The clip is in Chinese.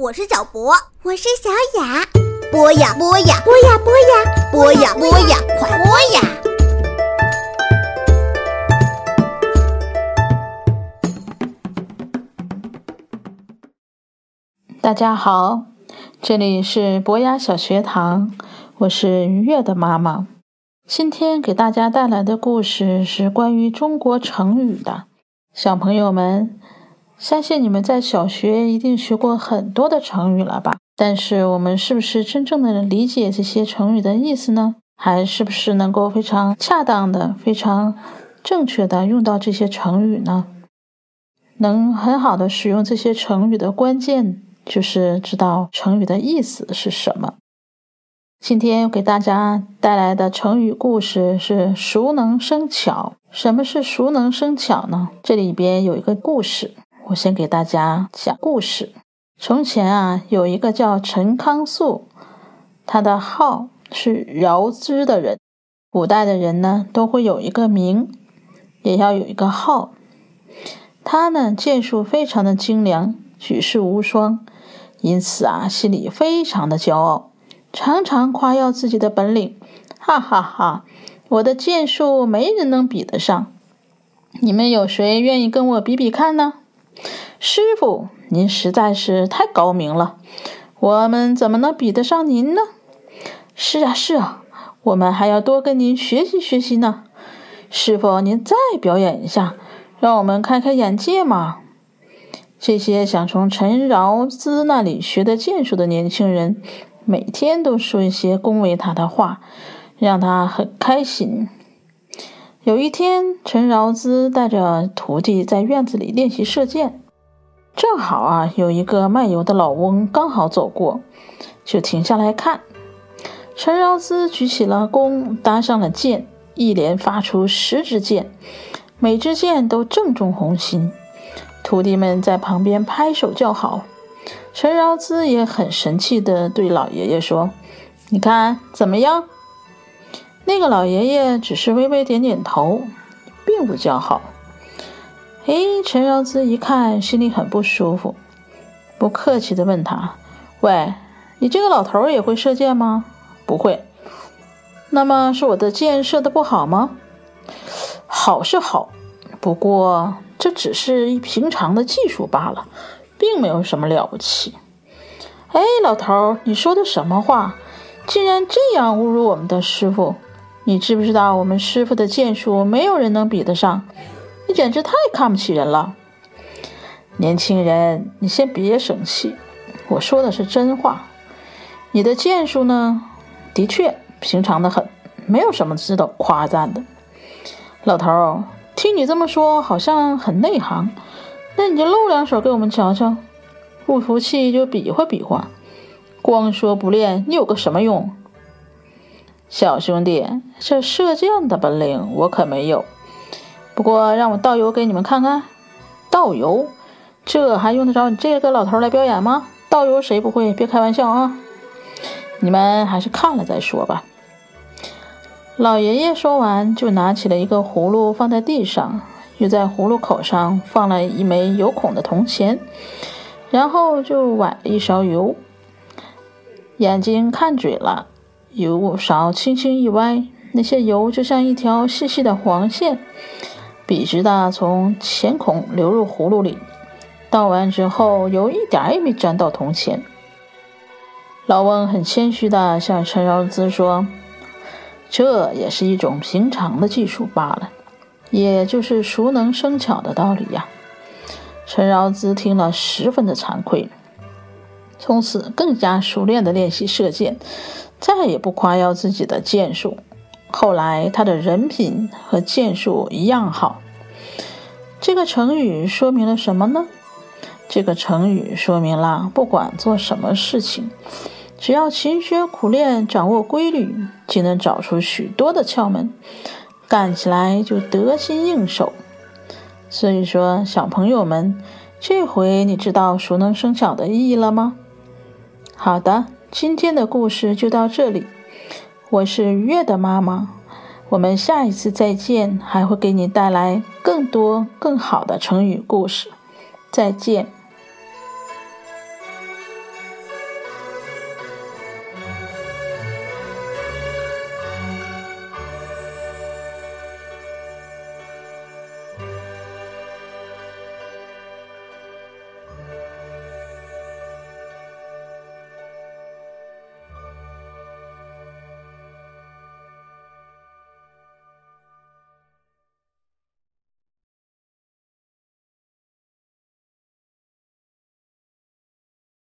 我是小博，我是小雅。播呀播呀，播呀播呀，播呀播呀，快播呀！大家好，这里是博雅小学堂，我是愉悦的妈妈。今天给大家带来的故事是关于中国成语的。小朋友们。相信你们在小学一定学过很多的成语了吧？但是我们是不是真正的理解这些成语的意思呢？还是不是能够非常恰当的、非常正确的用到这些成语呢？能很好的使用这些成语的关键就是知道成语的意思是什么。今天给大家带来的成语故事是“熟能生巧”。什么是“熟能生巧”呢？这里边有一个故事。我先给大家讲故事。从前啊，有一个叫陈康肃，他的号是饶之的人。古代的人呢，都会有一个名，也要有一个号。他呢，剑术非常的精良，举世无双，因此啊，心里非常的骄傲，常常夸耀自己的本领。哈哈哈，我的剑术没人能比得上。你们有谁愿意跟我比比看呢？师傅，您实在是太高明了，我们怎么能比得上您呢？是啊，是啊，我们还要多跟您学习学习呢。师傅，您再表演一下，让我们开开眼界嘛。这些想从陈饶之那里学得剑术的年轻人，每天都说一些恭维他的话，让他很开心。有一天，陈饶之带着徒弟在院子里练习射箭。正好啊，有一个卖油的老翁刚好走过，就停下来看。陈饶之举起了弓，搭上了箭，一连发出十支箭，每支箭都正中红心。徒弟们在旁边拍手叫好。陈饶之也很神气地对老爷爷说：“你看怎么样？”那个老爷爷只是微微点点头，并不叫好。哎，陈尧咨一看，心里很不舒服，不客气的问他：“喂，你这个老头也会射箭吗？”“不会。”“那么是我的箭射的不好吗？”“好是好，不过这只是一平常的技术罢了，并没有什么了不起。”“哎，老头，你说的什么话？竟然这样侮辱我们的师傅！你知不知道我们师傅的剑术没有人能比得上？”你简直太看不起人了，年轻人，你先别生气，我说的是真话。你的剑术呢，的确平常的很，没有什么值得夸赞的。老头儿，听你这么说，好像很内行，那你就露两手给我们瞧瞧。不服气就比划比划，光说不练，你有个什么用？小兄弟，这射箭的本领我可没有。不过，让我倒油给你们看看。倒油，这还用得着你这个老头来表演吗？倒油谁不会？别开玩笑啊！你们还是看了再说吧。老爷爷说完，就拿起了一个葫芦放在地上，又在葫芦口上放了一枚有孔的铜钱，然后就崴了一勺油。眼睛看准了，油勺轻轻一歪，那些油就像一条细细的黄线。笔直的从钱孔流入葫芦里，倒完之后，油一点也没沾到铜钱。老翁很谦虚的向陈饶之说：“这也是一种平常的技术罢了，也就是熟能生巧的道理呀。”陈饶之听了十分的惭愧，从此更加熟练的练习射箭，再也不夸耀自己的箭术。后来，他的人品和箭术一样好。这个成语说明了什么呢？这个成语说明了，不管做什么事情，只要勤学苦练，掌握规律，就能找出许多的窍门，干起来就得心应手。所以说，小朋友们，这回你知道“熟能生巧”的意义了吗？好的，今天的故事就到这里。我是月的妈妈，我们下一次再见，还会给你带来更多更好的成语故事。再见。